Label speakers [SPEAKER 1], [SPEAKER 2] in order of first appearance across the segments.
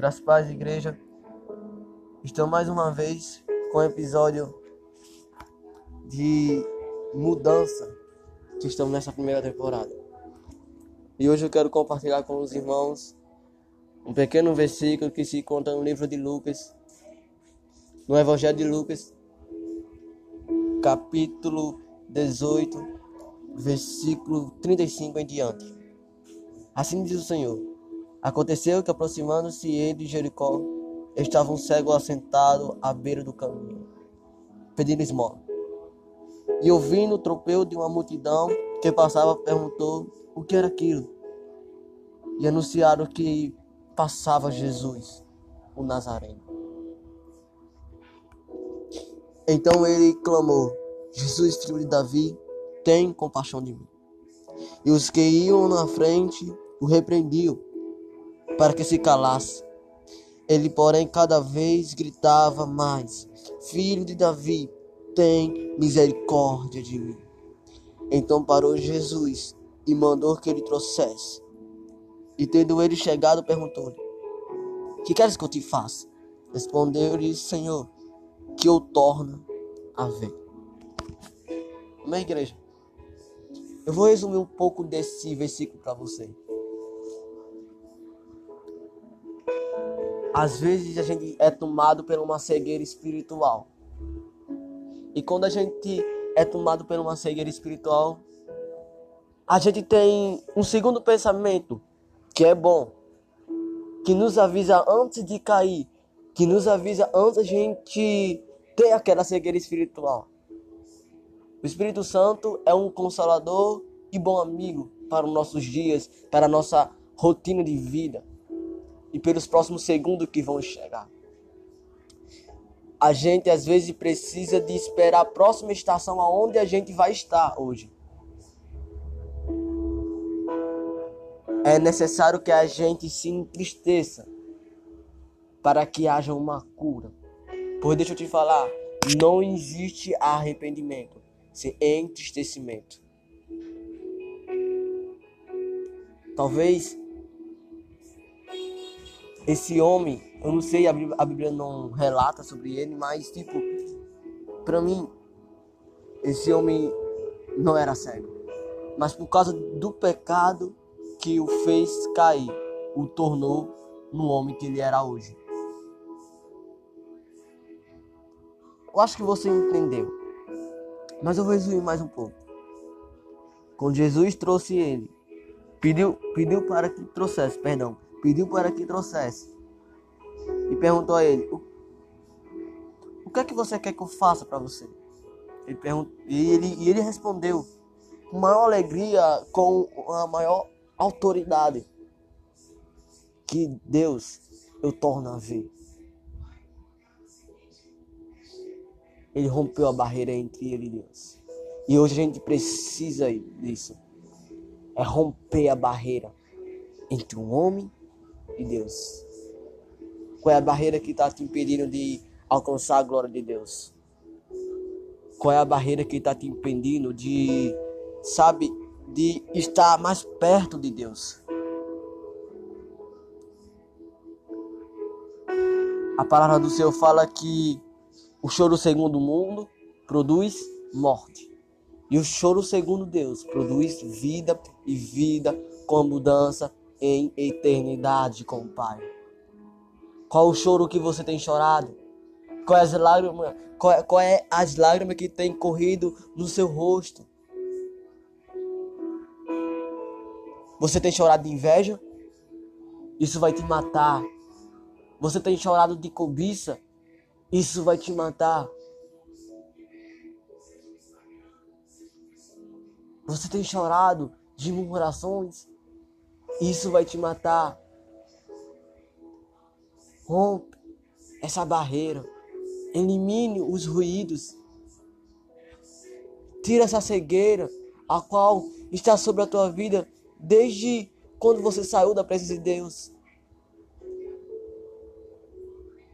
[SPEAKER 1] Graças paz, igreja. Estou mais uma vez com o episódio de mudança que estamos nessa primeira temporada. E hoje eu quero compartilhar com os irmãos um pequeno versículo que se encontra no livro de Lucas, no Evangelho de Lucas, capítulo 18, versículo 35 em diante. Assim diz o Senhor. Aconteceu que, aproximando-se ele de Jericó, estava um cego assentado à beira do caminho, pedindo esmola. E ouvindo o tropeu de uma multidão que passava, perguntou o que era aquilo. E anunciaram que passava Jesus, o Nazareno. Então ele clamou: Jesus, filho de Davi, tem compaixão de mim. E os que iam na frente o repreendiam para que se calasse. Ele, porém, cada vez gritava mais: Filho de Davi, tem misericórdia de mim. Então parou Jesus e mandou que ele trouxesse. E tendo ele chegado, perguntou-lhe: Que queres que eu te faça? Respondeu-lhe: Senhor, que eu torne a ver. Amém, igreja? Eu vou resumir um pouco desse versículo para você. Às vezes a gente é tomado por uma cegueira espiritual. E quando a gente é tomado por uma cegueira espiritual, a gente tem um segundo pensamento que é bom, que nos avisa antes de cair, que nos avisa antes a gente ter aquela cegueira espiritual. O Espírito Santo é um consolador e bom amigo para os nossos dias, para a nossa rotina de vida e pelos próximos segundos que vão chegar. A gente às vezes precisa de esperar a próxima estação aonde a gente vai estar hoje. É necessário que a gente se entristeça para que haja uma cura. Pois deixa eu te falar, não existe arrependimento sem entristecimento. Talvez esse homem, eu não sei, a Bíblia, não relata sobre ele, mas tipo, para mim, esse homem não era cego. Mas por causa do pecado que o fez cair, o tornou no homem que ele era hoje. Eu acho que você entendeu. Mas eu vou resumir mais um pouco. Quando Jesus trouxe ele, pediu, pediu para que trouxesse, perdão, pediu para que trouxesse e perguntou a ele: O, que é que você quer que eu faça para você? Ele perguntou, e, ele, e ele respondeu com maior alegria, com a maior autoridade: Que Deus eu torno a ver. Ele rompeu a barreira entre ele e Deus. E hoje a gente precisa disso. É romper a barreira entre um homem de Deus? Qual é a barreira que está te impedindo de alcançar a glória de Deus? Qual é a barreira que está te impedindo de, sabe, de estar mais perto de Deus? A palavra do Senhor fala que o choro segundo o mundo produz morte. E o choro segundo Deus produz vida e vida com mudança em eternidade com o Pai. Qual o choro que você tem chorado? Qual é as lágrimas, qual, é, qual é as lágrimas que tem corrido no seu rosto? Você tem chorado de inveja? Isso vai te matar. Você tem chorado de cobiça? Isso vai te matar. Você tem chorado de murmurações? Isso vai te matar. Rompe essa barreira. Elimine os ruídos. Tira essa cegueira a qual está sobre a tua vida desde quando você saiu da presença de Deus.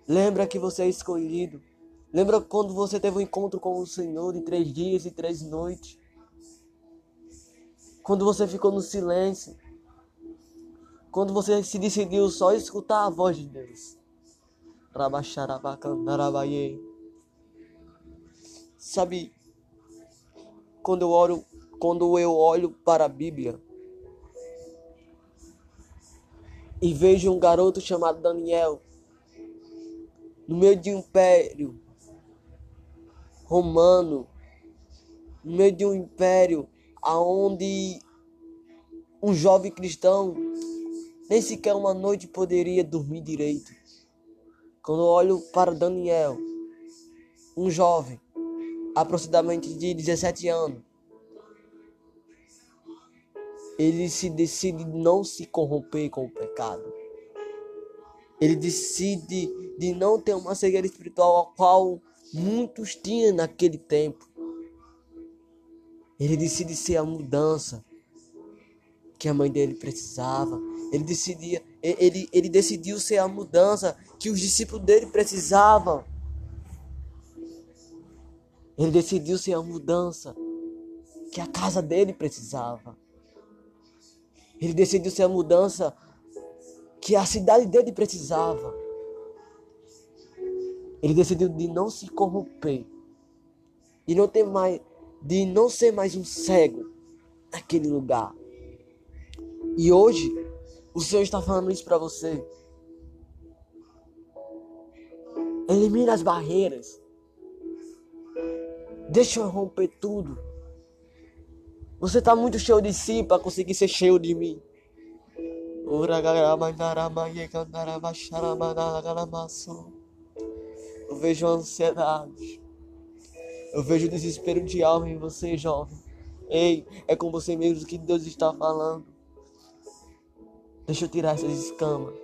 [SPEAKER 1] Lembra que você é escolhido. Lembra quando você teve um encontro com o Senhor de três dias e três noites. Quando você ficou no silêncio Quando você se decidiu só escutar a voz de Deus. Sabe, quando eu olho, quando eu olho para a Bíblia e vejo um garoto chamado Daniel no meio de um império romano, no meio de um império aonde um jovem cristão nem sequer uma noite poderia dormir direito. Quando olho para Daniel, um jovem, aproximadamente de 17 anos, ele se decide não se corromper com o pecado. Ele decide de não ter uma cegueira espiritual a qual muitos tinham naquele tempo. Ele decide ser a mudança que a mãe dele precisava. Ele decidia, ele, ele decidiu ser a mudança que os discípulos dele precisavam. Ele decidiu ser a mudança que a casa dele precisava. Ele decidiu ser a mudança que a cidade dele precisava. Ele decidiu de não se corromper. De não ter mais de não ser mais um cego naquele lugar. E hoje, o Senhor está falando isso para você. Elimine as barreiras. Deixa eu romper tudo. Você está muito cheio de si para conseguir ser cheio de mim. Eu vejo ansiedade. Eu vejo desespero de alma em você, jovem. Ei, é com você mesmo que Deus está falando. Deixa eu tirar essas escamas.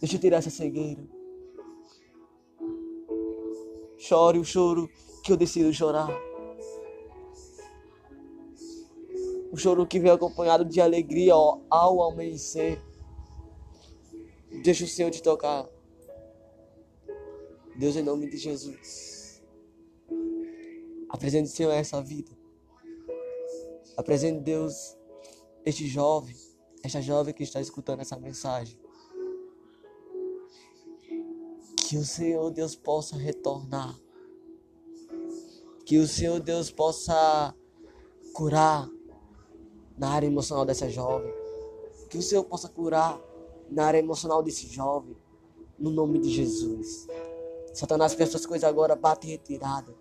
[SPEAKER 1] Deixa eu tirar essa cegueira. Chore o choro que eu decido chorar. O choro que vem acompanhado de alegria ao amanhecer. Deixa o Senhor te tocar. Deus, em nome de Jesus. Apresente, Senhor, essa vida. Apresente, Deus, este jovem, esta jovem que está escutando essa mensagem. Que o Senhor, Deus, possa retornar. Que o Senhor, Deus, possa curar na área emocional dessa jovem. Que o Senhor possa curar na área emocional desse jovem. No nome de Jesus. Satanás, que essas coisas agora bate retirada.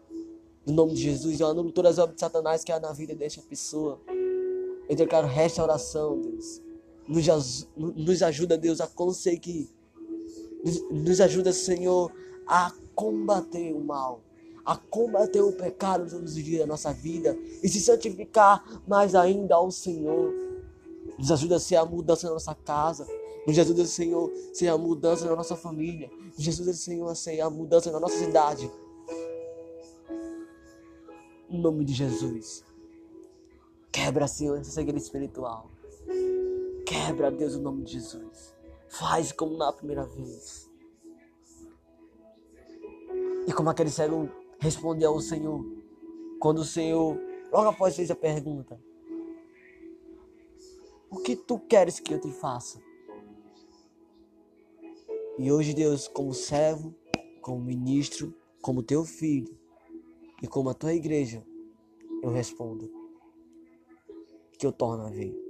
[SPEAKER 1] No nome de Jesus, eu anulo todas as obras de Satanás que há na vida desta pessoa. Eu declaro restauração, Deus. Nos, ajuda, Deus, a conseguir. Nos, nos ajuda, Senhor, a combater o mal. A combater o pecado todos os dias da nossa vida. E se santificar mais ainda ao Senhor. Nos ajuda a ser a mudança na nossa casa. Nos ajuda, Senhor, a ser a mudança na nossa família. Nos ajuda, Senhor, a ser a mudança na nossa cidade. Em nome de Jesus. Quebra, Senhor, essa cegueira espiritual. Quebra, Deus, o nome de Jesus. Faz como na primeira vez. E como aquele cego respondeu ao Senhor. Quando o Senhor, logo após fez a pergunta: O que tu queres que eu te faça? E hoje, Deus, como servo, como ministro, como teu filho, e como a tua igreja, eu respondo que eu torno a ver.